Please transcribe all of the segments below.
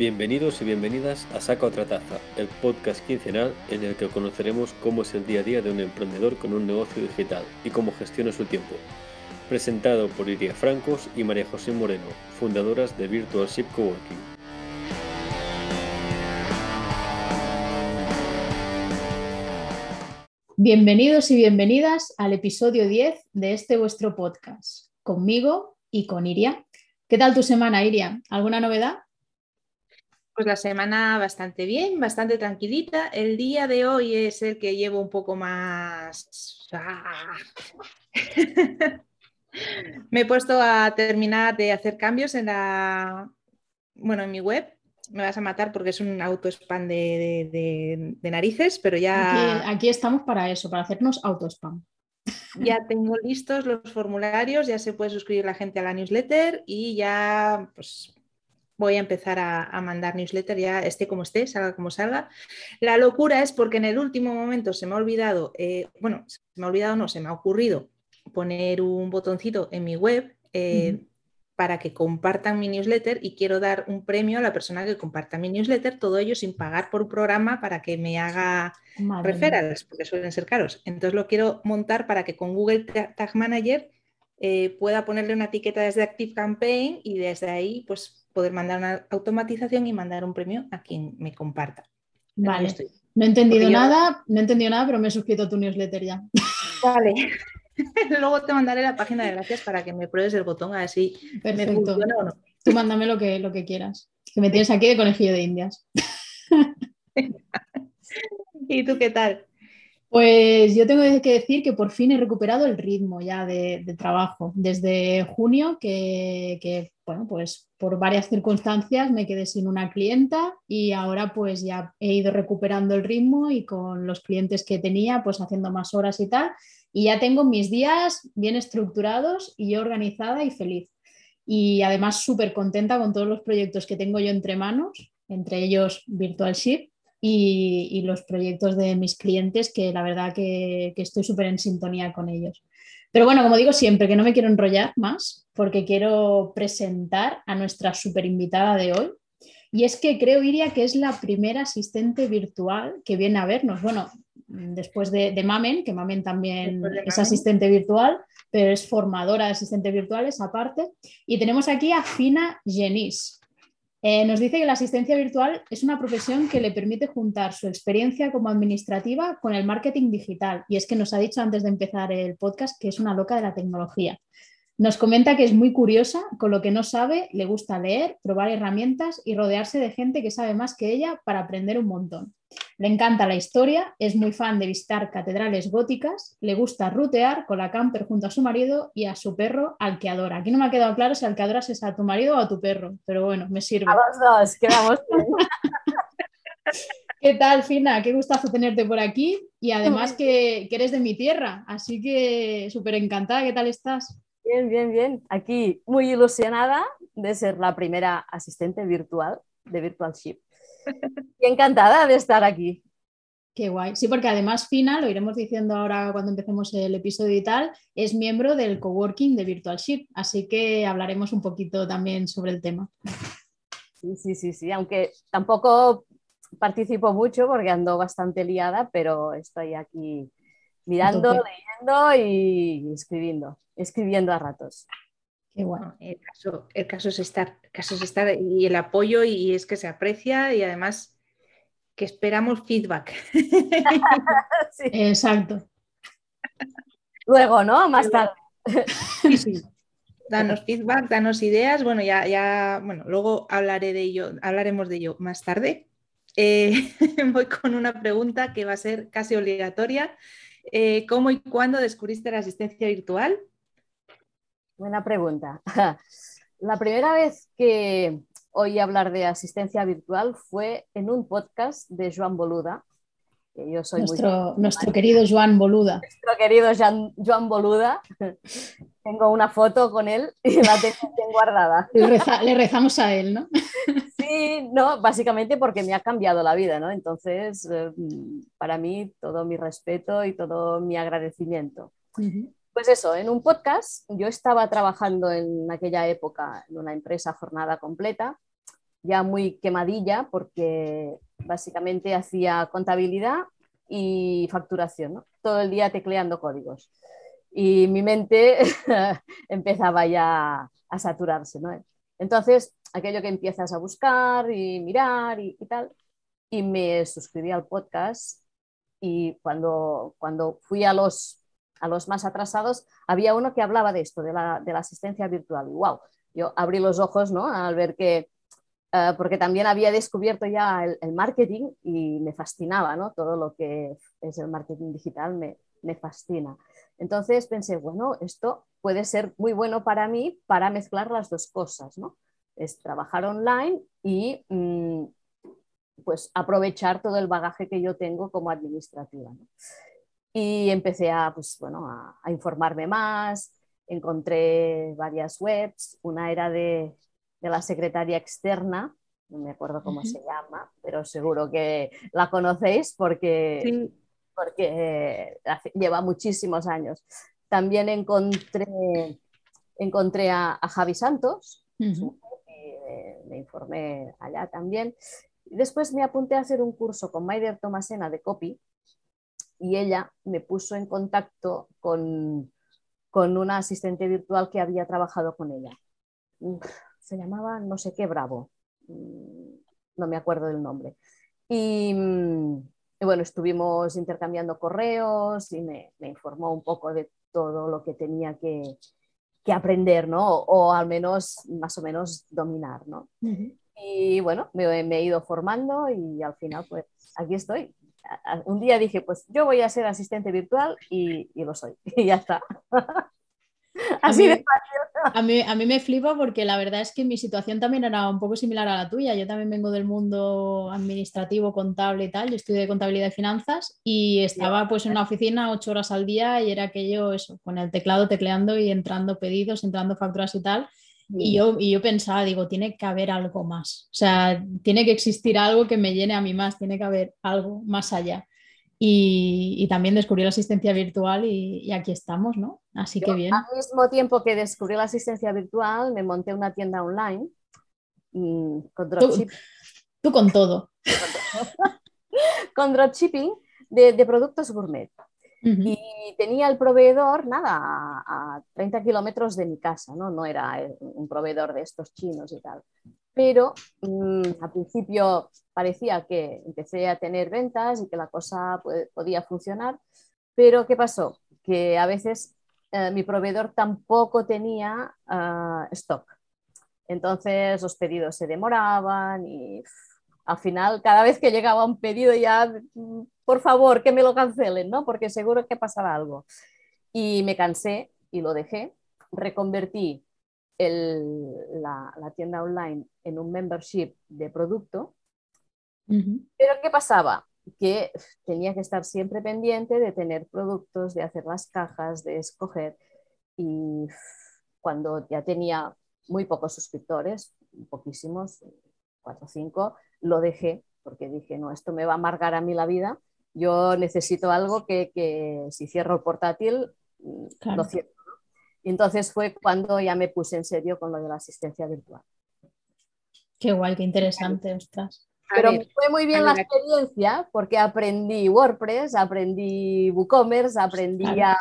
Bienvenidos y bienvenidas a Saca otra taza, el podcast quincenal en el que conoceremos cómo es el día a día de un emprendedor con un negocio digital y cómo gestiona su tiempo. Presentado por Iria Francos y María José Moreno, fundadoras de Virtual Ship Coworking. Bienvenidos y bienvenidas al episodio 10 de este vuestro podcast, conmigo y con Iria. ¿Qué tal tu semana, Iria? ¿Alguna novedad? Pues la semana bastante bien, bastante tranquilita. El día de hoy es el que llevo un poco más... ¡Ah! Me he puesto a terminar de hacer cambios en la, bueno, en mi web. Me vas a matar porque es un auto spam de, narices, pero ya. Aquí, aquí, estamos para eso, para hacernos auto spam. Ya tengo listos los formularios, ya se puede suscribir la gente a la newsletter y ya pues voy a empezar a, mandar newsletter, ya esté como esté, salga como salga. La locura es porque en el último momento se me ha olvidado, eh, bueno, se me ha olvidado, no, se me ha ocurrido poner un botoncito en mi web eh, para que compartan mi newsletter y quiero dar un premio a la persona que comparta mi newsletter, todo ello sin pagar por un programa para que me haga referrals, porque suelen ser caros. Entonces lo quiero montar para que con Google Tag Manager eh, pueda ponerle una etiqueta desde Active Campaign y desde ahí pues poder mandar una automatización y mandar un premio a quien me comparta. Vale. No he entendido nada, no he entendido nada, pero me he suscrito a tu newsletter ya. Vale. Luego te mandaré la página de gracias para que me pruebes el botón a ver si me funciona o no. Tú mándame lo que, lo que quieras. Que me tienes aquí de conejillo de indias. ¿Y tú qué tal? Pues yo tengo que decir que por fin he recuperado el ritmo ya de, trabajo. Desde junio, que, bueno, pues por varias circunstancias me quedé sin una clienta y ahora pues ya he ido recuperando el ritmo y con los clientes que tenía, pues haciendo más horas y tal. Y ya tengo mis días bien estructurados y organizada y feliz. Y además súper contenta con todos los proyectos que tengo yo entre manos, entre ellos Virtual Ship y, los proyectos de mis clientes, que la verdad que, que estoy súper en sintonía con ellos. Pero bueno, como digo siempre, que no me quiero enrollar más, porque quiero presentar a nuestra súper invitada de hoy. Y es que creo, Iria, que es la primera asistente virtual que viene a vernos. Bueno, después de, Mamen, que Mamen también es asistente virtual, pero es formadora de asistentes virtuales aparte. Y tenemos aquí a Fina Genis. Eh, nos dice que la asistencia virtual es una profesión que le permite juntar su experiencia como administrativa con el marketing digital. Y es que nos ha dicho antes de empezar el podcast que es una loca de la tecnología. Nos comenta que es muy curiosa, con lo que no sabe, le gusta leer, probar herramientas y rodearse de gente que sabe más que ella para aprender un montón. Le encanta la historia, es muy fan de visitar catedrales góticas, le gusta rutear con la camper junto a su marido y a su perro al que adora. Aquí no me ha quedado claro si al que adoras es a tu marido o a tu perro, pero bueno, me sirve. A los dos, quedamos ¿Qué tal, Fina? Qué gustazo tenerte por aquí y además que, que eres de mi tierra, así que súper encantada. ¿Qué tal estás? Bien, bien, bien. Aquí muy ilusionada de ser la primera asistente virtual de Virtual Ship. Y encantada de estar aquí. Qué guay. Sí, porque además Fina, lo iremos diciendo ahora cuando empecemos el episodio y tal, es miembro del coworking de Virtual Ship, así que hablaremos un poquito también sobre el tema. Sí, sí, sí, sí, aunque tampoco participo mucho porque ando bastante liada, pero estoy aquí mirando, leyendo y escribiendo escribiendo a ratos. Qué bueno. El caso, el caso, es estar, caso es estar y el apoyo y es que se aprecia y además que esperamos feedback. Exacto. Luego, ¿no? Más tarde. Sí, sí. Danos feedback, danos ideas. Bueno, ya, ya, bueno, luego hablaré de ello, hablaremos de ello más tarde. Eh, voy con una pregunta que va a ser casi obligatoria. Eh, ¿Cómo y cuándo descubriste la asistencia virtual? Buena pregunta. La primera vez que oí hablar de asistencia virtual fue en un podcast de Joan Boluda. Que yo soy nuestro, nuestro querido Joan Boluda. Nuestro querido Joan, Boluda. Tengo una foto con él y la tengo bien guardada. Le, rezamos a él, ¿no? Sí, no, básicamente porque me ha cambiado la vida, ¿no? Entonces, eh, para mí, todo mi respeto y todo mi agradecimiento. Pues eso, en un podcast, yo estaba trabajando en aquella época en una empresa jornada completa ya muy quemadilla porque básicamente hacía contabilidad y facturación, todo el día tecleando códigos. Y mi mente empezaba ya a saturarse. Entonces, aquello que empiezas a buscar y mirar y, tal, y me suscribí al podcast y cuando, cuando fui a los, a los más atrasados, había uno que hablaba de esto, de la, asistencia virtual. Y wow, yo abrí los ojos ¿no? al ver que eh, porque también había descubierto ya el, marketing y me fascinaba, ¿no? Todo lo que es el marketing digital me, me, fascina. Entonces pensé, bueno, esto puede ser muy bueno para mí para mezclar las dos cosas, ¿no? Es trabajar online y mm, pues aprovechar todo el bagaje que yo tengo como administrativa. Y empecé a, pues, bueno, a, a informarme más, encontré varias webs, una era de de la secretaria externa, no me acuerdo cómo se llama, pero seguro que la conocéis porque, porque eh, lleva muchísimos años. También encontré, encontré a, Javi Santos, eh, me informé allá también. Después me apunté a hacer un curso con Maider Tomasena de copy y ella me puso en contacto con, con una asistente virtual que había trabajado con ella se llamaba no sé qué Bravo, mm, no me acuerdo del nombre. Y, mm, bueno, estuvimos intercambiando correos y me, informó un poco de todo lo que tenía que, aprender, ¿no? O, al menos más o menos dominar, ¿no? Y bueno, me, he ido formando y al final, pues aquí estoy. Un día dije, pues yo voy a ser asistente virtual y, y lo soy. Y ya está. Así de a mí, a mí me flipa porque la verdad es que mi situación también era un poco similar a la tuya. Yo también vengo del mundo administrativo, contable y tal. Yo estudié contabilidad y finanzas y estaba pues en una oficina ocho horas al día y era aquello, eso, con el teclado tecleando y entrando pedidos, entrando facturas y tal. Y yo, y yo pensaba, digo, tiene que haber algo más. O sea, tiene que existir algo que me llene a mí más, tiene que haber algo más allá. Y, también descubrí la asistencia virtual y, aquí estamos, ¿no? Así que bien. Al mismo tiempo que descubrí la asistencia virtual, me monté una tienda online mm, con dropshipping. Tú, con todo. con dropshipping de, de productos gourmet. Y tenía el proveedor, nada, a, 30 kilómetros de mi casa, ¿no? No era un proveedor de estos chinos y tal. Pero mm, al principio parecía que empecé a tener ventas y que la cosa podía funcionar, pero ¿qué pasó? Que a veces eh, mi proveedor tampoco tenía ah, stock. Entonces los pedidos se demoraban y al final cada vez que llegaba un pedido ya, mm, por favor, que me lo cancelen, ¿no? Porque seguro que pasaba algo. Y me cansé y lo dejé. Reconvertí la, tienda online en un membership de producto. Pero ¿qué pasaba? Que tenía que estar siempre pendiente de tener productos, de hacer las cajas, de escoger. Y cuando ya tenía muy pocos suscriptores, poquísimos, cuatro o cinco, lo dejé porque dije, no, esto me va a amargar a mí la vida. Yo necesito algo que, que si cierro el portátil, mm, lo cierro. Y entonces fue cuando ya me puse en serio con lo de la asistencia virtual. Qué guay, qué interesante, ostras. Pero fue muy bien la experiencia porque aprendí WordPress, aprendí WooCommerce, aprendí a...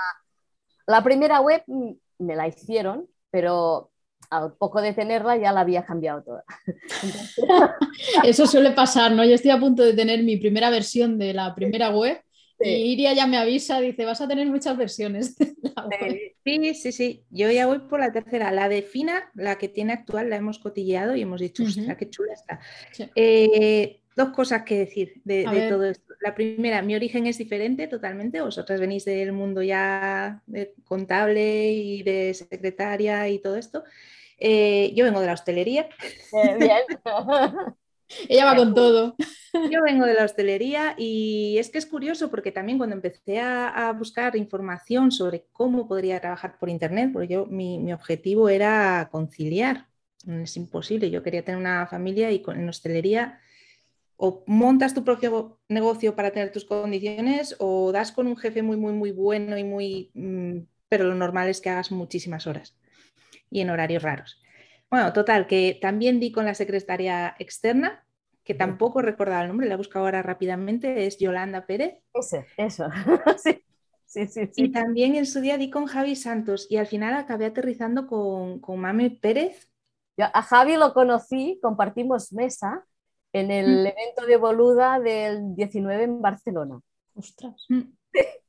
La primera web me la hicieron, pero al poco de tenerla ya la había cambiado toda. Eso suele pasar, ¿no? Yo estoy a punto de tener mi primera versión de la primera web y Iria ya me avisa, dice, vas a tener muchas versiones. Sí, sí, sí. Yo ya voy por la tercera. La de Fina, la que tiene actual, la hemos cotilleado y hemos dicho, ostras, qué chula está. Eh, dos cosas que decir de, todo esto. La primera, mi origen es diferente totalmente. Vosotras venís del mundo ya de contable y de secretaria y todo esto. Eh, yo vengo de la hostelería. Bien. Ella va con todo. Yo vengo de la hostelería y es que es curioso porque también cuando empecé a, buscar información sobre cómo podría trabajar por internet, porque yo mi, objetivo era conciliar, es imposible, yo quería tener una familia y con, en hostelería o montas tu propio negocio para tener tus condiciones o das con un jefe muy, muy, muy bueno y muy... Mm, pero lo normal es que hagas muchísimas horas y en horarios raros. Bueno, total, que también di con la secretaria externa, que tampoco recordaba el nombre, la he buscado ahora rápidamente, es Yolanda Pérez. Ese, eso. sí. Sí, sí, sí. Y también en su día di con Javi Santos y al final acabé aterrizando con, con Mame Pérez. Yo a Javi lo conocí, compartimos mesa en el Mm. evento de Boluda del 19 en Barcelona. Ostras. Mm.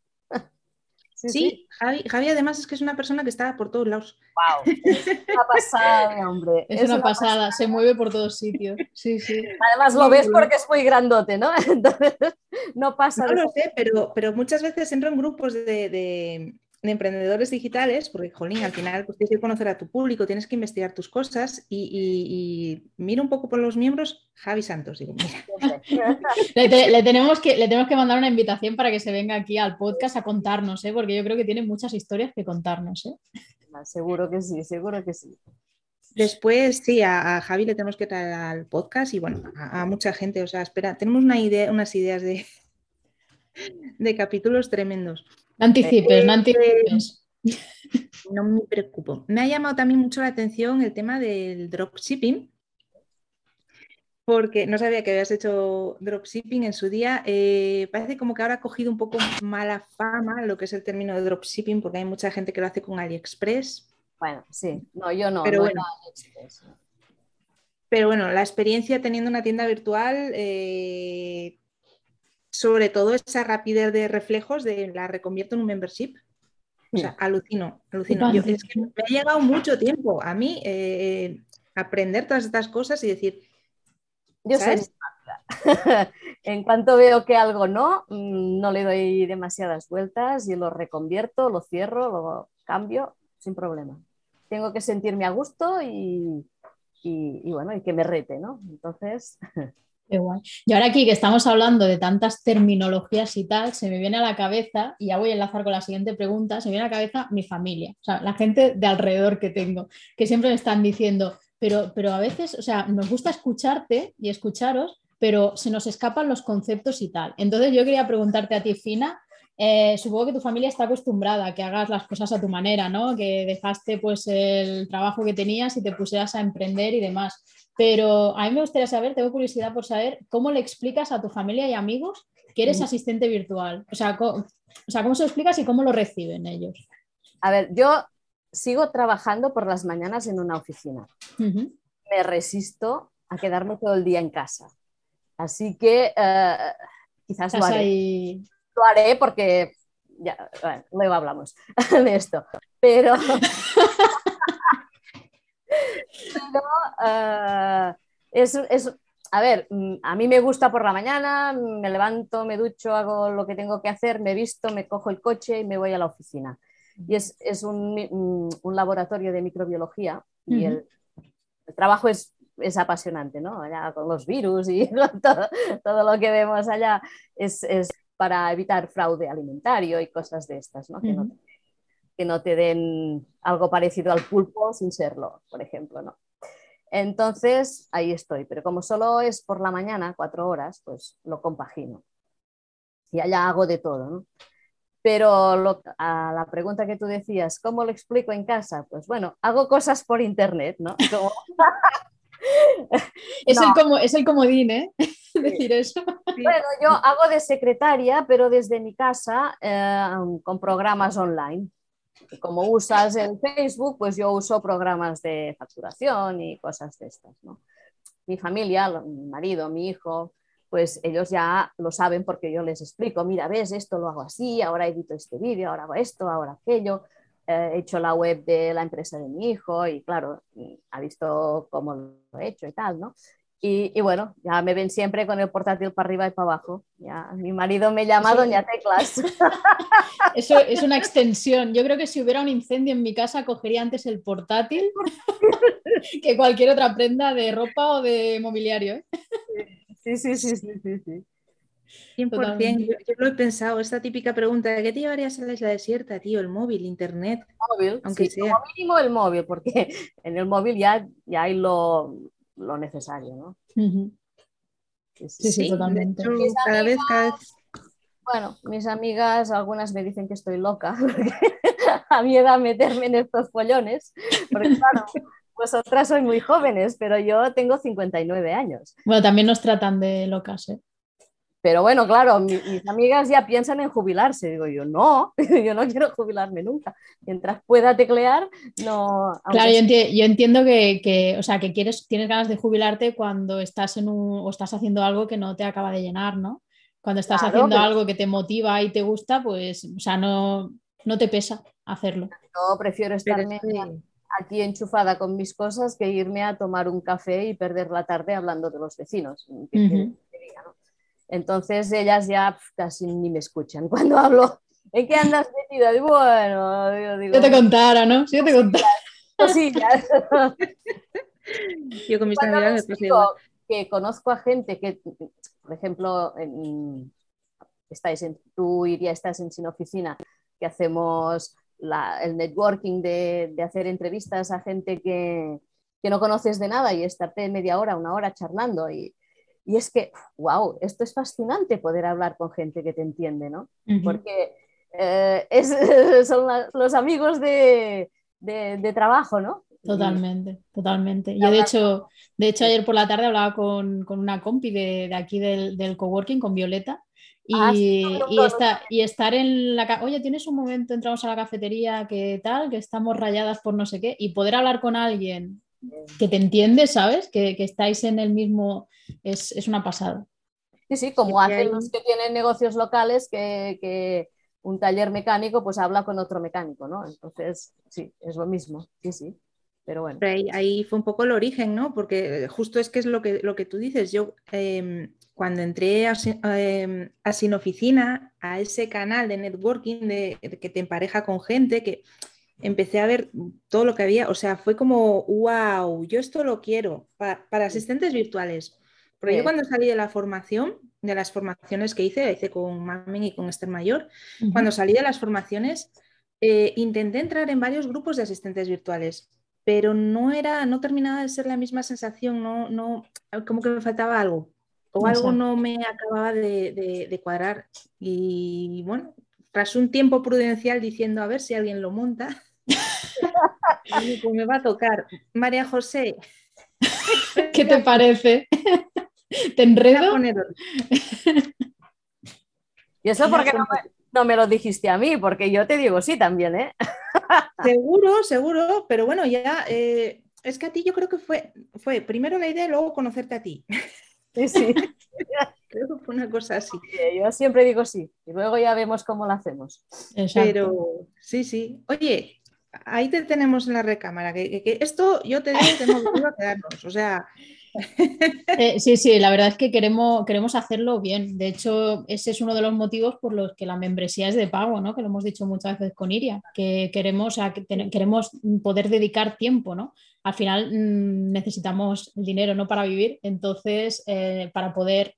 Sí, Sí, Javi, Javi además es que es una persona que está por todos lados. Wow, es una pasada, de hombre. Es, una, pasada, se mueve por todos sitios. Sí, sí. Además lo ves porque es muy grandote, ¿no? Entonces no pasa No de- lo sé, pero, pero muchas veces entro en grupos de, de- de emprendedores digitales, porque, jolín, al final pues, tienes que conocer a tu público, tienes que investigar tus cosas y, y- y miro un poco por los miembros, Javi Santos, digo, mira, Le, te- le tenemos que, le tenemos que mandar una invitación para que se venga aquí al podcast a contarnos, ¿eh? porque yo creo que tiene muchas historias que contarnos. ¿eh? Seguro que sí, seguro que sí. Después, sí, a, a Javi le tenemos que traer al podcast y bueno, a, a mucha gente, o sea, espera, tenemos una idea, unas ideas de, de capítulos tremendos. No anticipes, no anticipes. No me preocupo. Me ha llamado también mucho la atención el tema del dropshipping, porque no sabía que habías hecho dropshipping en su día. Eh, parece como que ahora ha cogido un poco mala fama lo que es el término de dropshipping, porque hay mucha gente que lo hace con AliExpress. Bueno, sí. No, yo no. Pero no bueno. AliExpress. Pero bueno, la experiencia teniendo una tienda virtual, eh, sobre todo esa rapidez de reflejos, de la reconvierto en un membership. O sea, alucino, alucino. Yo- es que me ha llegado mucho tiempo a mí eh, aprender todas estas cosas y decir, Yo soy ¿sabes? rápida. en cuanto veo que algo no, mm, no le doy demasiadas vueltas y lo reconvierto, lo cierro, lo cambio sin problema. Tengo que sentirme a gusto y, y- y bueno, y que me rete, ¿no? Entonces, Qué guay. Y ahora aquí que estamos hablando de tantas terminologías y tal, se me viene a la cabeza, y ya voy a enlazar con la siguiente pregunta, se me viene a la cabeza mi familia, o sea, la gente de alrededor que tengo, que siempre me están diciendo, pero, pero a veces, o sea, nos gusta escucharte y escucharos, pero se nos escapan los conceptos y tal. Entonces yo quería preguntarte a ti, Fina, eh, supongo que tu familia está acostumbrada a que hagas las cosas a tu manera, ¿no? Que dejaste pues el trabajo que tenías y te pusieras a emprender y demás. Pero a mí me gustaría saber, tengo curiosidad por saber cómo le explicas a tu familia y amigos que eres Mm. asistente virtual. O sea, co- o sea, cómo se lo explicas y cómo lo reciben ellos. a ver, yo sigo trabajando por las mañanas en una oficina. Ujú. me resisto a quedarme todo el día en casa. Así que eh, quizás lo haré. ahí. Lo haré porque ya, bueno, luego hablamos de esto. Pero, Pero, eh, es, es- a ver, mm, a mí me gusta por la mañana, me levanto, me ducho, hago lo que tengo que hacer, me visto, me cojo el coche y me voy a la oficina. Y es, es un, mi- un- laboratorio de microbiología y el, el trabajo es, es apasionante, ¿no? Allá con los virus y con todo, todo lo que vemos allá es, es para evitar fraude alimentario y cosas de estas, ¿no? Que, no Ujú. Que no te den algo parecido al pulpo sin serlo, por ejemplo, ¿no? Entonces, ahí estoy, pero como solo es por la mañana, cuatro horas, pues lo compagino. Y allá hago de todo, ¿no? Pero lo- a la pregunta que tú decías, ¿cómo lo explico en casa? Pues bueno, hago cosas por internet, ¿no? Como- Es, No. el como, es el comodín, ¿eh? Decir eso. Bueno, yo hago de secretaria, pero desde mi casa eh, con programas online. Como usas el Facebook, pues yo uso programas de facturación y cosas de estas. Mi familia, mi marido, mi hijo, pues ellos ya lo saben porque yo les explico, mira, ves, esto lo hago así, ahora edito este vídeo, ahora hago esto, ahora aquello. Eh, he hecho la web de la empresa de mi hijo y claro, ha visto cómo lo he hecho y tal, ¿no? Y, y bueno, ya me ven siempre con el portátil para arriba y para abajo. Ya, mi marido me llama Eso- Doña Teclas. Eso es una extensión. Yo creo que si hubiera un incendio en mi casa, cogería antes el portátil que cualquier otra prenda de ropa o de mobiliario. ¿eh? Sí, sí, sí, sí, sí, sí. 100%. Totalmente. Yo, yo lo he pensado, esta típica pregunta, ¿qué te llevarías a la isla desierta, tío? El móvil, internet. Móvil, Aunque sí, sea. como mínimo el móvil, porque en el móvil ya, ya hay lo, lo necesario, ¿no? Sí, sí, Sí, sí, de totalmente. hecho, Mis cada vez, cada vez. Bueno, mis amigas, algunas me dicen que estoy loca, porque a mi edad meterme en estos follones, porque claro, Vosotras sois muy jóvenes, pero yo tengo 59 años. Bueno, también nos tratan de locas, ¿eh? Pero bueno, claro, mi- mis amigas ya piensan en jubilarse. Digo yo, no, yo no quiero jubilarme nunca. Mientras pueda teclear, no. Claro, yo, enti- yo entiendo que, que, o sea, que quieres, tienes ganas de jubilarte cuando estás en un, o estás haciendo algo que no te acaba de llenar, ¿no? Cuando estás Claro, haciendo pero- algo que te motiva y te gusta, pues, o sea, no, no te pesa hacerlo. yo prefiero estarme aquí enchufada con mis cosas que irme a tomar un café y perder la tarde hablando de los vecinos. ¿Qué Ujú. quieres que te diga, no? Entonces ellas ya pf, casi ni me escuchan cuando hablo. ¿En qué andas metida? Y bueno, yo digo, Si yo te contara, ¿no? Si yo te contara. cosillas. Yo con mis amigas me digo que conozco a gente que, por ejemplo, en- estáis en, tú irías, estás en Sin Oficina, que hacemos la- el networking de, de hacer entrevistas a gente que, que no conoces de nada y estarte media hora, una hora charlando. Y, y es que, wow, esto es fascinante poder hablar con gente que te entiende, ¿no? Porque eh, es- son la- los amigos de, de- de trabajo, ¿no? Totalmente, totalmente. Yo de hecho, de hecho ayer por la tarde hablaba con, con una compi de, de aquí del, del coworking, con Violeta, y, Ah, sí, no, no, y esta- y estar en la... Oye, ¿tienes un momento? Entramos a la cafetería, ¿qué tal? Que estamos rayadas por no sé qué, y poder hablar con alguien que te entiende, ¿sabes? Que, que estáis en el mismo... Es, es una pasada. Sí, sí, como hacen los que tienen negocios locales que, que un taller mecánico pues habla con otro mecánico, ¿no? Entonces, sí, es lo mismo, sí, sí. Pero bueno, Pero ahí, ahí fue un poco el origen, ¿no? Porque justo es que es lo que, lo que tú dices. Yo em, cuando entré a, Sin- em, a Sin Oficina, a ese canal de networking de, de que te empareja con gente, que empecé a ver todo lo que había. O sea, fue como, wow, yo esto lo quiero pa- para asistentes virtuales. Porque yo cuando salí de la formación, de las formaciones que hice, la hice con Mamen y con Esther Mayor, Ujú. cuando salí de las formaciones, eh, intenté entrar en varios grupos de asistentes virtuales, pero no era, no terminaba de ser la misma sensación, no, no, como que me faltaba algo, o algo no me acababa de, de- de cuadrar. Y bueno, tras un tiempo prudencial diciendo a ver si alguien lo monta, pues me va a tocar. María José, ¿Qué te parece? ¿Te enredo? y eso porque no me, no me lo dijiste a mí, porque yo te digo sí también, ¿eh? Seguro, seguro, pero bueno, ya eh, es que a ti yo creo que fue, fue primero la idea y luego conocerte a ti. Sí, sí, Creo que fue una cosa así. yo siempre digo sí, y luego ya vemos cómo lo hacemos. Exacto. Pero sí, sí. Oye, ahí te tenemos en la recámara. Que, esto yo te digo que hemos venido a quedarnos. O sea, Eh, sí, sí, la verdad es que queremos, queremos hacerlo bien. De hecho, ese es uno de los motivos por los que la membresía es de pago, ¿no? Que lo hemos dicho muchas veces con Iria, que queremos, que queremos poder dedicar tiempo, ¿no? Al final mm, necesitamos el dinero, ¿no? Para vivir. Entonces, eh, para poder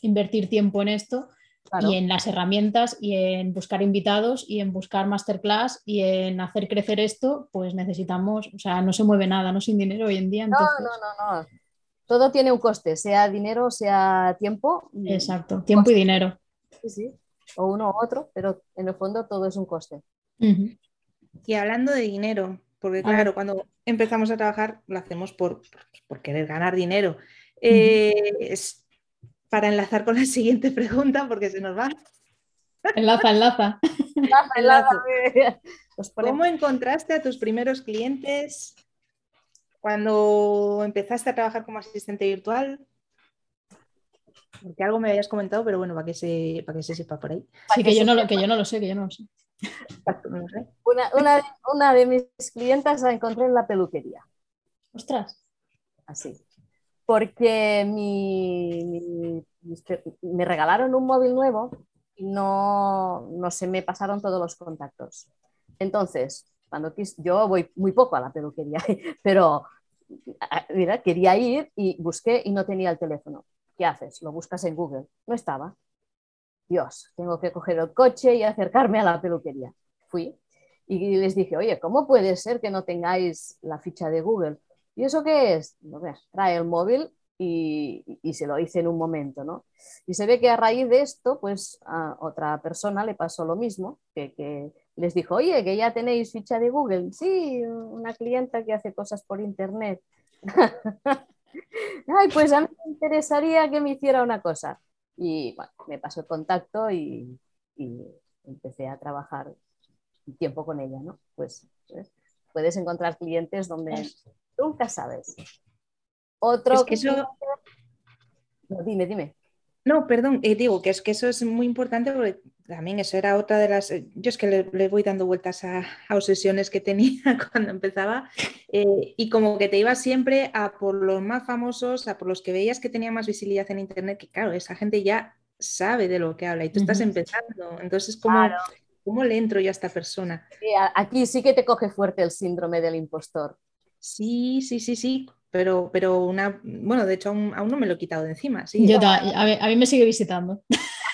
invertir tiempo en esto Claro. y en las herramientas y en buscar invitados y en buscar masterclass y en hacer crecer esto, pues necesitamos, o sea, no se mueve nada, no sin dinero hoy en día. No, Entonces, no, no, no. Todo tiene un coste, sea dinero, sea tiempo. Exacto, tiempo y dinero. Sí, sí. O uno u otro, pero en el fondo todo es un coste. Y hablando de dinero, porque claro, cuando empezamos a trabajar lo hacemos por, por querer ganar dinero. Eh, es para enlazar con la siguiente pregunta, porque se nos va. Enlaza, enlaza. Enlaza, enlaza. Ponemos- ¿Cómo encontraste a tus primeros clientes cuando empezaste a trabajar como asistente virtual? Porque algo me habías comentado, pero bueno, para que se, para que se sepa por ahí. Sí, que yo, no lo, que yo no lo sé, que yo no lo sé. No lo sé. Una, una, una de mis clientas la encontré en la peluquería. Ostras. así. Porque mi- me regalaron un móvil nuevo y no, no se me pasaron todos los contactos. Entonces, cuando yo voy muy poco a la peluquería, pero ah, mira, quería ir y busqué y no tenía el teléfono. ¿Qué haces? Lo buscas en Google. No estaba. Dios, tengo que coger el coche y acercarme a la peluquería. Fui y les dije, oye, ¿cómo puede ser que no tengáis la ficha de Google? ¿Y eso qué es? Veas, trae el móvil y, y se lo hice en un momento, ¿no? Y se ve que a raíz de esto, pues a otra persona le pasó lo mismo, que, que Les dijo, oye, que ya tenéis ficha de Google. Sí, una clienta que hace cosas por internet. Ay, pues a mí me interesaría que me hiciera una cosa. Y bueno, me pasó el contacto y, y empecé a trabajar un tiempo con ella, ¿no? Pues, pues puedes encontrar clientes donde nunca sabes. Otro Es que eso- No, dime, dime. No, perdón, eh, digo que es que eso es muy importante porque también eso era otra de las. eh, Yo es que le, le voy dando vueltas a, a obsesiones que tenía cuando empezaba eh, y como que te ibas siempre a por los más famosos, a por los que veías que tenían más visibilidad en internet, que claro, esa gente ya sabe de lo que habla y tú estás empezando. Entonces, ¿cómo, Claro. ¿cómo le entro yo a esta persona? Sí, Aquí sí que te coge fuerte el síndrome del impostor. Sí, sí, sí, sí, pero, pero una. Bueno, de hecho, aún, aún no me lo he quitado de encima. Sí, Yo ta- a, mí, a mí me sigue visitando.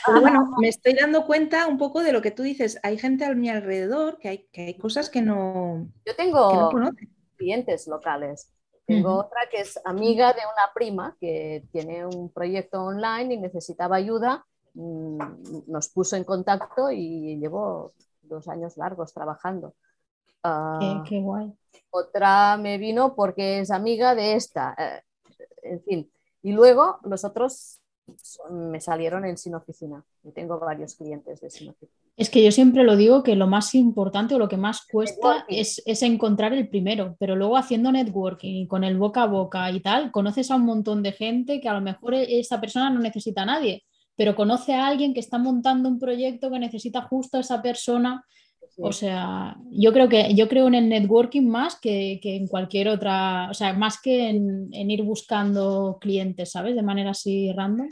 Pero bueno, me estoy dando cuenta un poco de lo que tú dices. Hay gente a mi alrededor que hay, que hay cosas que no, Yo que no tengo conocen. clientes locales. Tengo otra que es amiga de una prima que tiene un proyecto online y necesitaba ayuda. Mm, Nos puso en contacto y llevo dos años largos trabajando. Ah, Qué, qué guay. otra me vino porque es amiga de esta. eh, en fin. Y luego los otros me salieron en Sin Oficina. Y tengo varios clientes de Sin Oficina. Es que yo siempre lo digo que lo más importante o lo que más cuesta es, es encontrar el primero, pero luego haciendo networking y con el boca a boca y tal, conoces a un montón de gente que a lo mejor e- esa persona no necesita a nadie, pero conoce a alguien que está montando un proyecto que necesita justo a esa persona. Sí. O sea, yo creo que yo creo en el networking más que, que en cualquier otra, o sea, más que en, en ir buscando clientes, ¿sabes? De manera así random.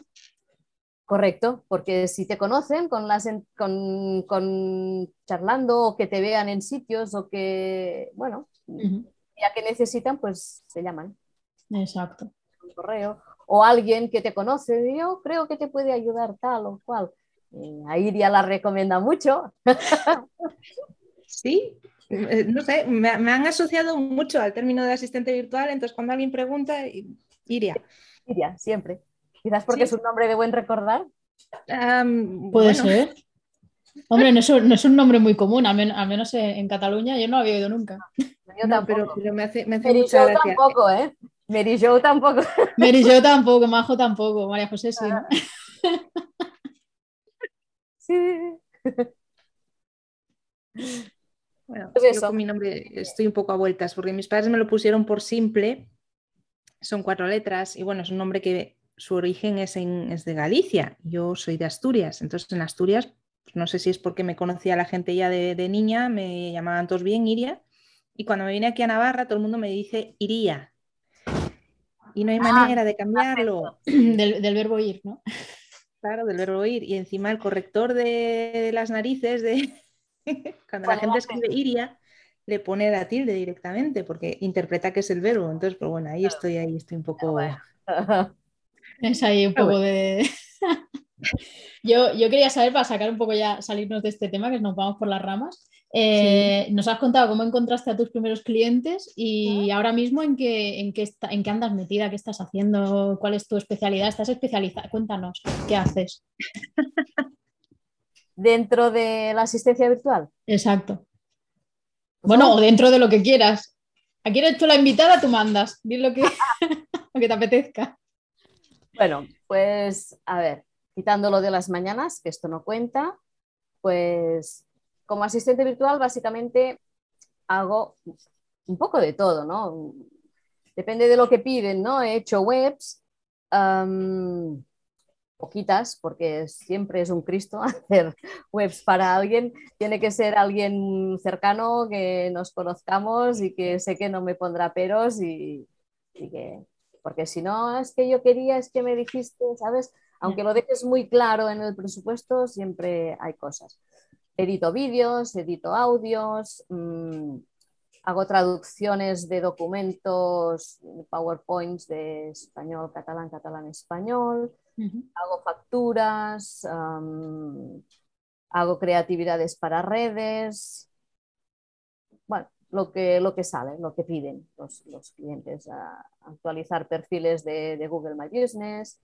Correcto, porque si te conocen con las en- con, con charlando o que te vean en sitios o que, bueno, ya que necesitan, pues se llaman Exacto. un correo o alguien que te conoce, yo creo que te puede ayudar tal o cual. Eh, a Iria la recomienda mucho. Sí, eh, no sé, me, me han asociado mucho al término de asistente virtual, entonces cuando alguien pregunta, Iria. Iria, siempre. Quizás porque Sí. es un nombre de buen recordar. Puede bueno, ser. Hombre, no es, un, no es un nombre muy común, al, men- al menos en, en Cataluña yo no lo había oído nunca. Yo no, tampoco. pero, pero me hace, me hace Mary mucha Jo gracia. tampoco, ¿eh? Mary Jo tampoco. Mary yo tampoco, Majo tampoco, María José sí. ¿no? Bueno, Pues yo con mi nombre estoy un poco a vueltas, porque mis padres me lo pusieron por simple, son cuatro letras, y bueno, es un nombre que su origen es, en, es de Galicia, yo soy de Asturias, entonces en Asturias, pues no sé si es porque me conocía la gente ya de, de niña, me llamaban todos bien Iria, y cuando me vine aquí a Navarra todo el mundo me dice Iría, y no hay Ah, manera de cambiarlo. Del, del verbo ir, ¿no? Claro, del verbo ir. Y encima el corrector de las narices de cuando la gente escribe iria, le pone la tilde directamente porque interpreta que es el verbo. Entonces, pues bueno, ahí estoy, ahí estoy un poco. Es ahí un poco de... yo, yo quería saber, para sacar un poco ya, salirnos de este tema, que nos vamos por las ramas, eh, nos has contado cómo encontraste a tus primeros clientes y ahora mismo en qué, en, qué está- en qué andas metida, qué estás haciendo, cuál es tu especialidad, estás especializada, cuéntanos, ¿qué haces? Dentro de la asistencia virtual. Exacto. Pues Bueno, o dentro de lo que quieras. Aquí eres tú la invitada, tú mandas, di lo que, lo que te apetezca. Bueno, pues a ver, quitando lo de las mañanas, que esto no cuenta, pues como asistente virtual básicamente hago un poco de todo, ¿no? Depende de lo que piden, ¿no? He hecho webs, poquitas, porque siempre es un Cristo hacer webs para alguien. Tiene que ser alguien cercano, que nos conozcamos y que sé que no me pondrá peros y, y que, porque si no, es que yo quería, es que me dijiste, ¿sabes? Aunque lo dejes muy claro en el presupuesto, siempre hay cosas. Edito vídeos, edito audios, mmm, hago traducciones de documentos, PowerPoints de español, catalán, catalán, español, Uh -huh. hago facturas, um, hago creatividades para redes, bueno, lo que, lo que sale, lo que piden los, los clientes, a actualizar perfiles de, de, Google My Business,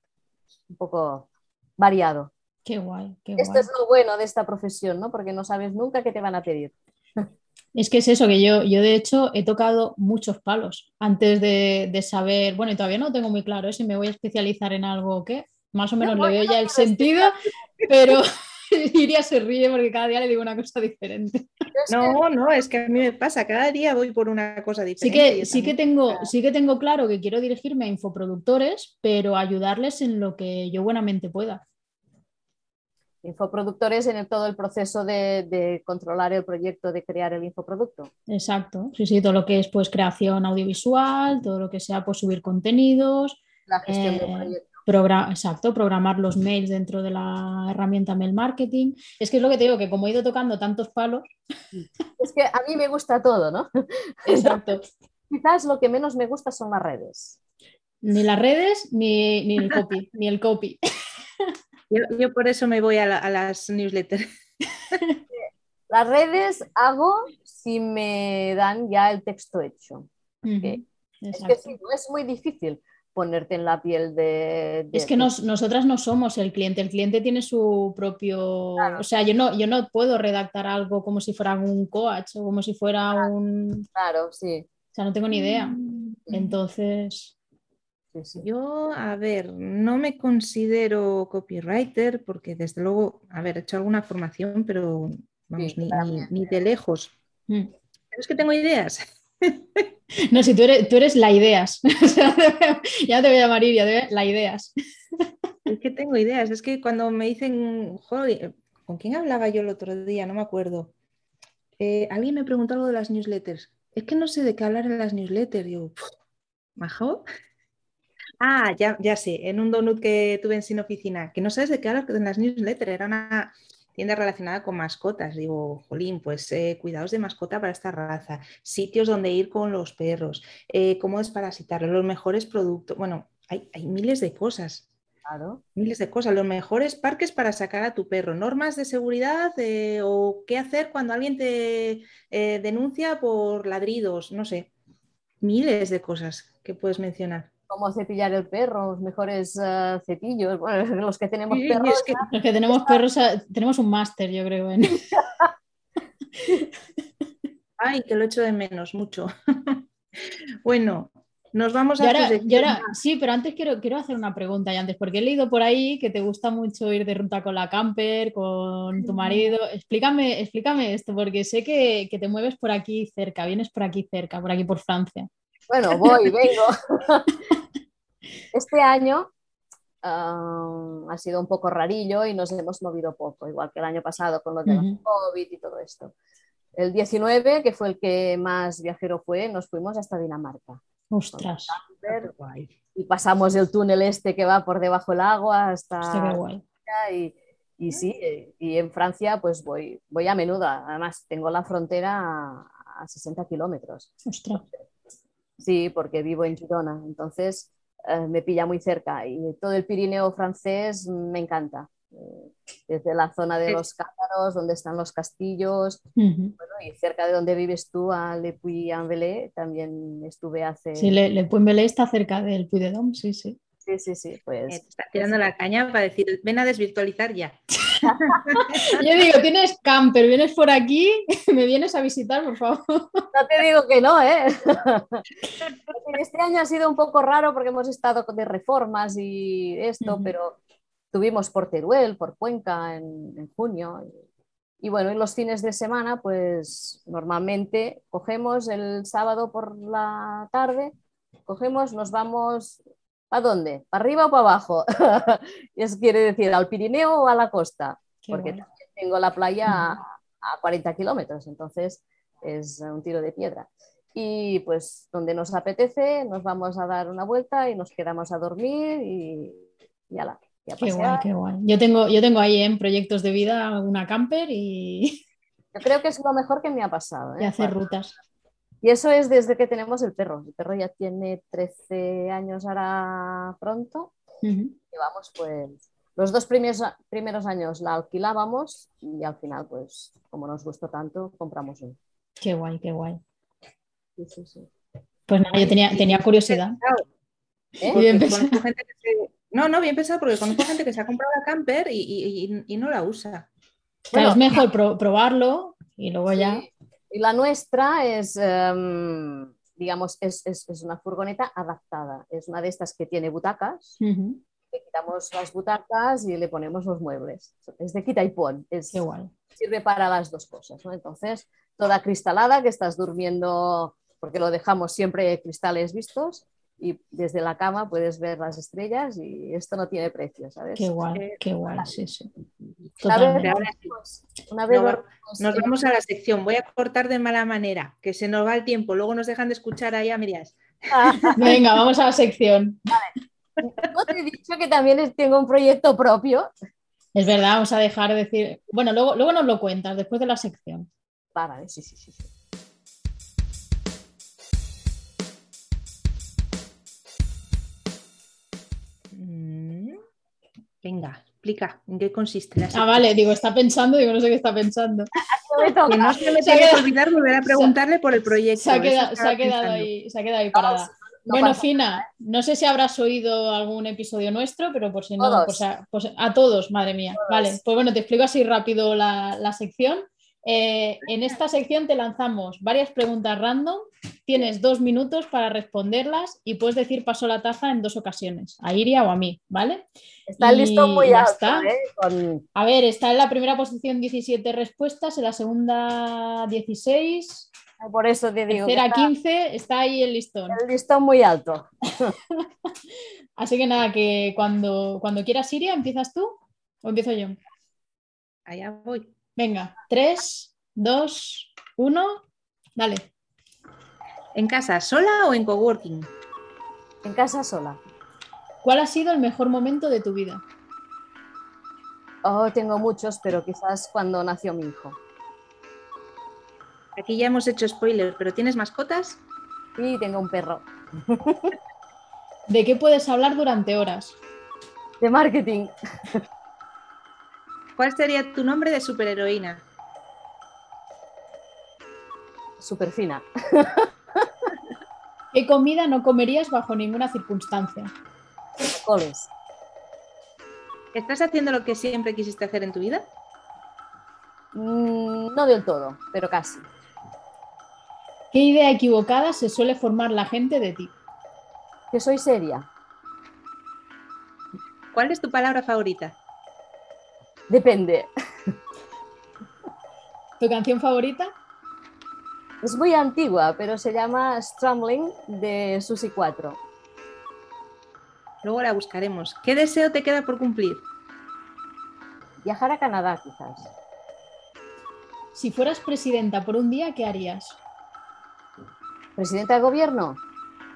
un poco variado. Qué guay, qué Esto guay. es lo bueno de esta profesión, ¿no? Porque no sabes nunca qué te van a pedir. Es que es eso, que yo, yo de hecho he tocado muchos palos antes de, de saber, bueno, y todavía no tengo muy claro ¿eh? si me voy a especializar en algo o qué, más o menos No, le veo no ya el sentido, pero Iria se ríe porque cada día le digo una cosa diferente. No, no, es que a mí me pasa, cada día voy por una cosa Sí diferente. que, yo sí que tengo, sí que tengo claro que quiero dirigirme a infoproductores, pero ayudarles en lo que yo buenamente pueda. Infoproductores en el- todo el proceso de, de controlar el proyecto, de crear el infoproducto. Exacto, sí, sí, todo lo que es pues creación audiovisual, todo lo que sea pues subir contenidos, La gestión del Eh, proyecto. progra- exacto, programar los mails dentro de la herramienta mail marketing. Es que es lo que te digo, que como he ido tocando tantos palos, Es que a mí me gusta todo, ¿no? exacto, Quizás lo que menos me gusta son las redes. ni las redes ni, ni el copy, ni el copy. Yo, yo por eso me voy a, la- a las newsletters. Las redes hago si me dan ya el texto hecho. Es que sí, no es muy difícil ponerte en la piel de... de- Es que nos- nosotras no somos el cliente, el cliente tiene su propio, Claro. o sea, yo no, yo no puedo redactar algo como si fuera un coach o como si fuera un, Claro, sí. o sea, no tengo ni idea. Mm. Entonces, sí. Yo, a ver, no me considero copywriter porque desde luego, a ver, he hecho alguna formación, pero vamos, Sí, ni, ni- ni de lejos. mm. Pero es que tengo ideas. no, si tú eres, tú eres la ideas, O sea, ya te voy a llamar Iria, la ideas. Es que tengo ideas. Es que cuando me dicen, "Joder, ¿con quién hablaba yo el otro día? No me acuerdo. Eh, alguien me preguntó algo de las newsletters. Es que no sé de qué hablar en las newsletters. Yo, "Puf, ¿majo? Ah, ya, ya sé, en un donut que tuve en Sin Oficina, que no sabes de qué hablar en las newsletters. Era una tienda relacionada con mascotas. Digo, jolín, pues eh, cuidados de mascota para esta raza, sitios donde ir con los perros, eh, cómo desparasitarlos, los mejores productos. Bueno, hay, hay miles de cosas Claro. miles de cosas, los mejores parques para sacar a tu perro, normas de seguridad eh, o qué hacer cuando alguien te denuncia por ladridos, no sé, miles de cosas que puedes mencionar. Cómo cepillar el perro, los mejores eh, cepillos. Bueno, los que tenemos Sí, perros. es que- Los que tenemos perros, eh, tenemos un máster, yo creo. en- ay, que lo echo de menos mucho. bueno, nos vamos Y a ahora, y ahora- sí, pero antes quiero, quiero hacer una pregunta y antes, porque he leído por ahí que te gusta mucho ir de ruta con la camper, con tu marido. Explícame, explícame esto, porque sé que, que te mueves por aquí cerca, vienes por aquí cerca, por aquí por Francia. Bueno, voy, vengo. Este año ah, ha sido un poco rarillo y nos hemos movido poco, igual que el año pasado con lo de Ujú. COVID y todo esto. El 19, que fue el que más viajero fue, nos fuimos hasta Dinamarca. Ostras, Guay. Y pasamos el túnel este que va por debajo del agua hasta... guay. y, y sí, y en Francia pues voy, voy a menudo. Además, tengo la frontera a, a 60 kilómetros. Ostras. Sí, porque vivo en Girona, entonces eh, me pilla muy cerca y todo el Pirineo francés me encanta. Eh, desde la zona de los cátaros, donde están los castillos, bueno, y cerca de donde vives tú, a Le Puy-en-Velay, también estuve hace... Sí, le, le Puy-en-Velay está cerca del Puy de Dom, sí, sí. sí, sí, sí, Eh, pues te está tirando la caña para decir, ven a desvirtualizar ya. Yo digo, tienes camper, vienes por aquí, me vienes a visitar, por favor. No te digo que no, ¿eh? este año ha sido un poco raro porque hemos estado de reformas y esto, Ujú. pero tuvimos por Teruel, por Cuenca en, en junio. Y, y bueno, y los fines de semana, pues normalmente cogemos el sábado por la tarde, cogemos, nos vamos. ¿A dónde? ¿Para arriba o para abajo? y eso quiere decir al Pirineo o a la costa, Qué porque también tengo la playa a, a 40 kilómetros, entonces es un tiro de piedra. Y pues donde nos apetece, nos vamos a dar una vuelta y nos quedamos a dormir y, y ala, y a Qué guay, qué guay. Yo tengo, yo tengo ahí en proyectos de vida una camper y, Yo creo que es lo mejor que me ha pasado. y ¿eh? hacer rutas. Y eso es desde que tenemos el perro. El perro ya tiene 13 años ahora pronto. Ujú. Llevamos pues los dos primeros, primeros años la alquilábamos y al final pues como nos gustó tanto compramos uno. Qué guay, qué guay. Sí, sí, sí. Pues nada, yo tenía, tenía curiosidad. ¿Eh? Muy bien pensado. gente que se No, no, bien pensado porque conozco gente que se ha comprado la camper y, y- y- y no la usa. Claro, Bueno, es mejor pro- probarlo y luego ya. Y la nuestra es, em, digamos, es, es- es una furgoneta adaptada. Es una de estas que tiene butacas. Le quitamos las butacas y le ponemos los muebles. Es de quita y pon. Es, guay. sirve para las dos cosas. ¿no? Entonces, toda cristalada, que estás durmiendo, porque lo dejamos siempre cristales vistos. Y desde la cama puedes ver las estrellas y esto no tiene precio, ¿sabes? Qué guay, Eh, qué guay, sí, sí. Una vez, Totalmente. Una Nos vamos a la sección. Voy a cortar de mala manera, que se nos va el tiempo. Luego nos dejan de escuchar ahí a Mirias. Venga, vamos a la sección. No te he dicho que también es- tengo un proyecto propio. Es verdad, vamos a dejar de decir. Bueno, luego, luego nos lo cuentas después de la sección. Va, vale, sí, sí, sí. sí. Venga, explica en qué consiste la Ah, vale, digo, está pensando, digo, no sé qué está pensando. Que no se me Se tiene que olvidar volver a preguntarle por el proyecto. Se ha, se ha quedado ahí, se ha quedado ahí parada. no bueno, pasa Fina, no sé si habrás oído algún episodio nuestro, pero por si no, Todos. pues a, pues a todos, madre mía. Vale, pues bueno, te explico así rápido la, la sección. Eh, en esta sección te lanzamos varias preguntas random, tienes dos minutos para responderlas y puedes decir paso la taza en dos ocasiones, a Iria o a mí, ¿vale? Está el Y listón muy alto, está. ¿eh? Con- A ver, está en la primera posición 17 respuestas, en la segunda 16, Por eso te digo. tercera está 15, está ahí el listón. el listón muy alto. Así que nada, que cuando, cuando quieras, Siria, ¿empiezas tú o empiezo yo? Allá voy. Venga, 3, 2, 1, dale. ¿En casa, sola o en coworking? En casa sola. ¿Cuál ha sido el mejor momento de tu vida? Oh, tengo muchos, pero quizás cuando nació mi hijo. Aquí ya hemos hecho spoilers, pero ¿tienes mascotas? Y tengo un perro. ¿De qué puedes hablar durante horas? De marketing. ¿Cuál sería tu nombre de superheroína? Súper fina. ¿Qué comida no comerías bajo ninguna circunstancia? Coles. ¿Estás haciendo lo que siempre quisiste hacer en tu vida? Mm, no del todo, pero casi. ¿Qué idea equivocada se suele formar la gente de ti? Que soy seria. ¿Cuál es tu palabra favorita? Depende. ¿Tu canción favorita? Es muy antigua, pero se llama Strumbling de Susi 4. Luego la buscaremos. ¿Qué deseo te queda por cumplir? Viajar a Canadá, quizás. Si fueras presidenta por un día, ¿qué harías? Presidenta de gobierno,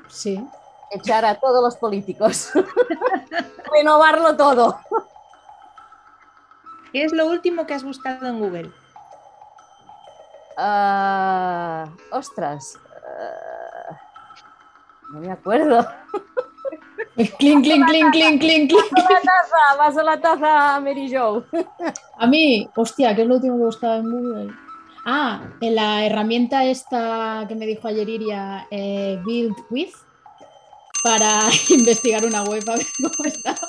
Sí. echar a todos los políticos. Renovarlo todo. ¿Qué es lo último que has buscado en Google? Ah, ostras. ah, no me acuerdo. Clink, clink, clink, clink, clink, clink. Paso la taza, paso la taza Mary Jo. A mí, hostia, ¿qué es lo último que he buscado en Google? Ah, en la herramienta esta que me dijo ayer Iria, eh, Build With, para investigar una web a ver cómo estaba.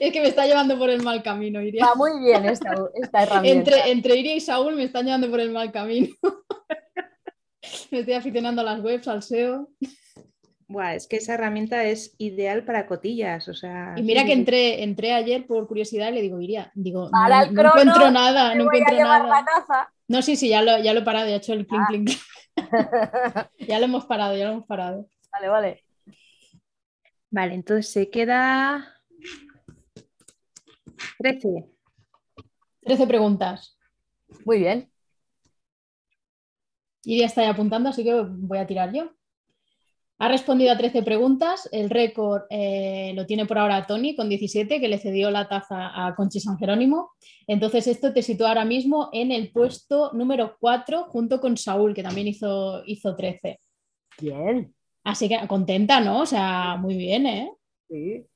Es que me está llevando por el mal camino, Iria. Va muy bien esta, esta herramienta. Entre, entre Iria y Saúl me están llevando por el mal camino. Me estoy aficionando a las webs, al SEO. Buah, es que esa herramienta es ideal para cotillas. O sea, Y mira sí, que entré, entré ayer por curiosidad y le digo, Iria, digo, no, crono, encuentro nada, no voy a encuentro llevar nada. la taza. No, sí, sí, ya lo, ya lo he parado, ya he hecho el clink, Ah. clink, clink. Ya lo hemos parado, ya lo hemos parado. Vale, vale. Vale, entonces se queda 13. 13 preguntas. Muy bien. Iria está ya apuntando, así que voy a tirar yo. Ha respondido a 13 preguntas. El récord eh, lo tiene por ahora Tony con 17, que le cedió la taza a Conchi San Jerónimo. Entonces, esto te sitúa ahora mismo en el puesto número 4, junto con Saúl, que también hizo, hizo 13. Bien. Así que contenta, ¿no? O sea, muy bien, ¿eh? Sí.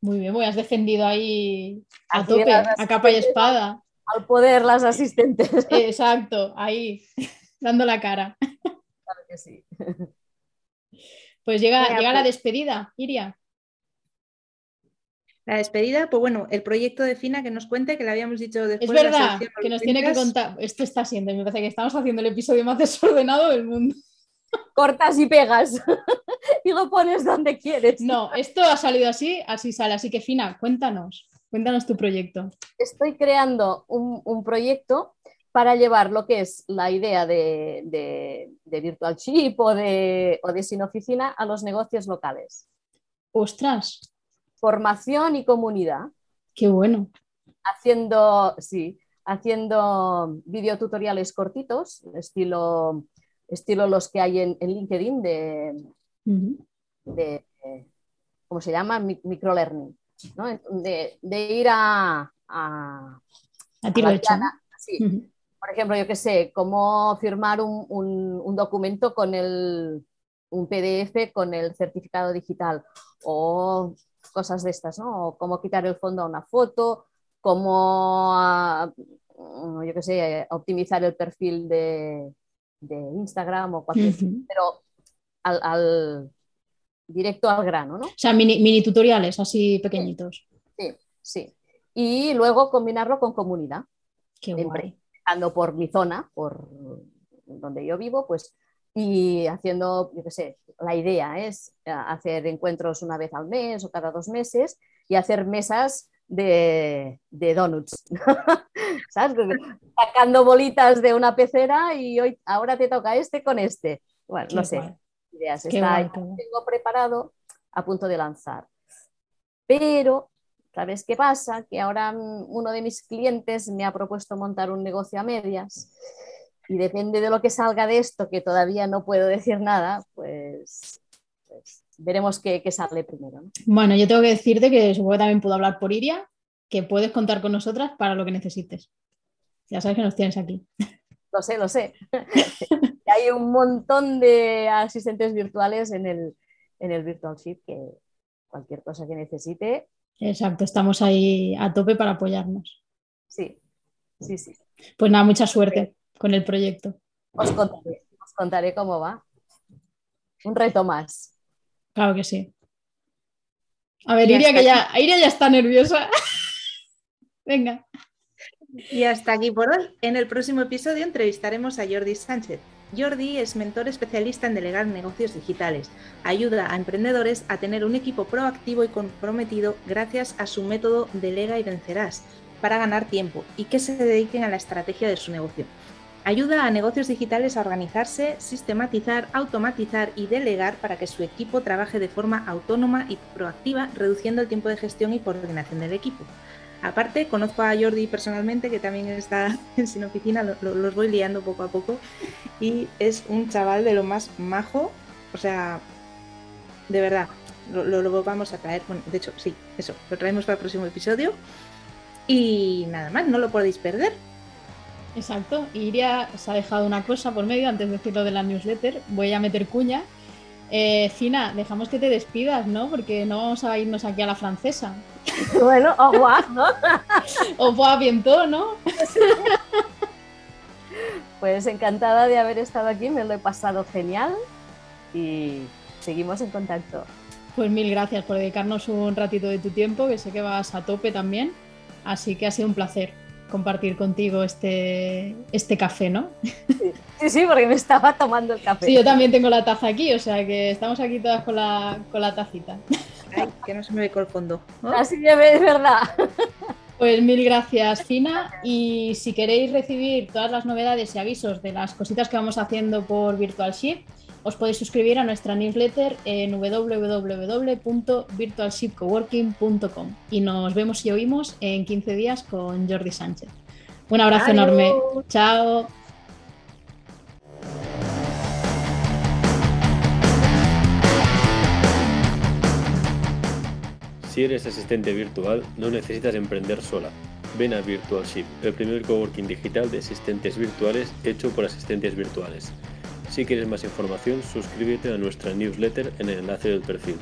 Muy bien, pues has defendido ahí a tope, a capa y espada. Al poder las asistentes. Exacto, ahí, dando la cara. Claro que sí. Pues llega, llega la pues. despedida, Iria. La despedida, pues bueno, el proyecto de Fina que nos cuente, que le habíamos dicho después. Es verdad, que nos tiene que contar. Esto está siendo, me parece que estamos haciendo el episodio más desordenado del mundo. Cortas y pegas y lo pones donde quieres. No, esto ha salido así, así sale. Así que Fina, cuéntanos, cuéntanos tu proyecto. Estoy creando un, proyecto para llevar lo que es la idea de, de, Virtual Chip o de, o de Sin Oficina a los negocios locales. Ostras, formación y comunidad. Qué bueno. Haciendo, sí, haciendo videotutoriales cortitos, estilo, estilo los que hay en, LinkedIn de, de, ¿cómo se llama? Microlearning, ¿no? de, ir a... A, a tiro hecho. Sí. Por ejemplo, yo qué sé, cómo firmar un, un documento con el, un PDF con el certificado digital o cosas de estas, ¿no? cómo quitar el fondo a una foto, cómo, ah, yo qué sé, optimizar el perfil de, Instagram o cualquier, pero al, directo al grano, ¿no? O sea, mini, tutoriales así pequeñitos. Sí, sí. Y luego combinarlo con comunidad. Qué guay. Empezando por mi zona, por donde yo vivo, pues y haciendo, yo qué sé, la idea es eh, hacer encuentros una vez al mes o cada dos meses y hacer mesas de, de donuts, ¿sabes? Sacando bolitas de una pecera y hoy, ahora te toca este con este. Bueno, no sé, ideas. Está, tengo preparado a punto de lanzar. Pero, ¿sabes qué pasa? Que ahora mm, uno de mis clientes me ha propuesto montar un negocio a medias y depende de lo que salga de esto, que todavía no puedo decir nada, pues, pues veremos qué, sale primero. Bueno, yo tengo que decirte que supongo que también puedo hablar por Iria, que puedes contar con nosotras para lo que necesites. Ya sabes que nos tienes aquí. Lo sé, lo sé. Hay un montón de asistentes virtuales en el, en el Virtual Ship que cualquier cosa que necesite. Exacto, estamos ahí a tope para apoyarnos. Sí, sí, sí. Pues nada, mucha suerte con el proyecto. Os contaré, cómo va. Un reto más. Claro que sí. A ver, Iria, que ya, Iria ya está nerviosa. Venga. Y hasta aquí por hoy. En el próximo episodio entrevistaremos a Jordi Sánchez. Jordi es mentor especialista en delegar negocios digitales. Ayuda a emprendedores a tener un equipo proactivo y comprometido gracias a su método Delega y Vencerás para ganar tiempo y que se dediquen a la estrategia de su negocio. Ayuda a negocios digitales a organizarse, sistematizar, automatizar y delegar para que su equipo trabaje de forma autónoma y proactiva, reduciendo el tiempo de gestión y coordinación del equipo. Aparte, conozco a Jordi personalmente, que también está en Sin Oficina, los voy liando poco a poco, y es un chaval de lo más majo, o sea, de verdad, lo, lo vamos a traer, de hecho, sí, eso, lo traemos para el próximo episodio. Y nada más, no lo podéis perder. Exacto. Iria se ha dejado una cosa por medio antes de decirlo de la newsletter. Voy a meter cuña. Eh, Fina, dejamos que te despidas, ¿no? Porque no vamos a irnos aquí a la francesa. Bueno, au revoir, ¿no? Au revoir bientôt, ¿no? Pues encantada de haber estado aquí, me lo he pasado genial y seguimos en contacto. Pues mil gracias por dedicarnos un ratito de tu tiempo, que sé que vas a tope también, así que ha sido un placer compartir contigo este, este café, ¿no? Sí. sí, porque me estaba tomando el café. Sí, yo también tengo la taza aquí, o sea que estamos aquí todas con la, con la tacita. Ay, que no se me ve con el fondo. Así es verdad. Pues mil gracias, Fina. Y si queréis recibir todas las novedades y avisos de las cositas que vamos haciendo por Virtual Shift, os podéis suscribir a nuestra newsletter en www.virtualshipcoworking.com y nos vemos y oímos en 15 días con Jordi Sánchez. Un abrazo enorme. Chao. Si eres asistente virtual, no necesitas emprender sola. Ven a VirtualShip, el primer coworking digital de asistentes virtuales hecho por asistentes virtuales. Si quieres más información, suscríbete a nuestra newsletter en el enlace del perfil.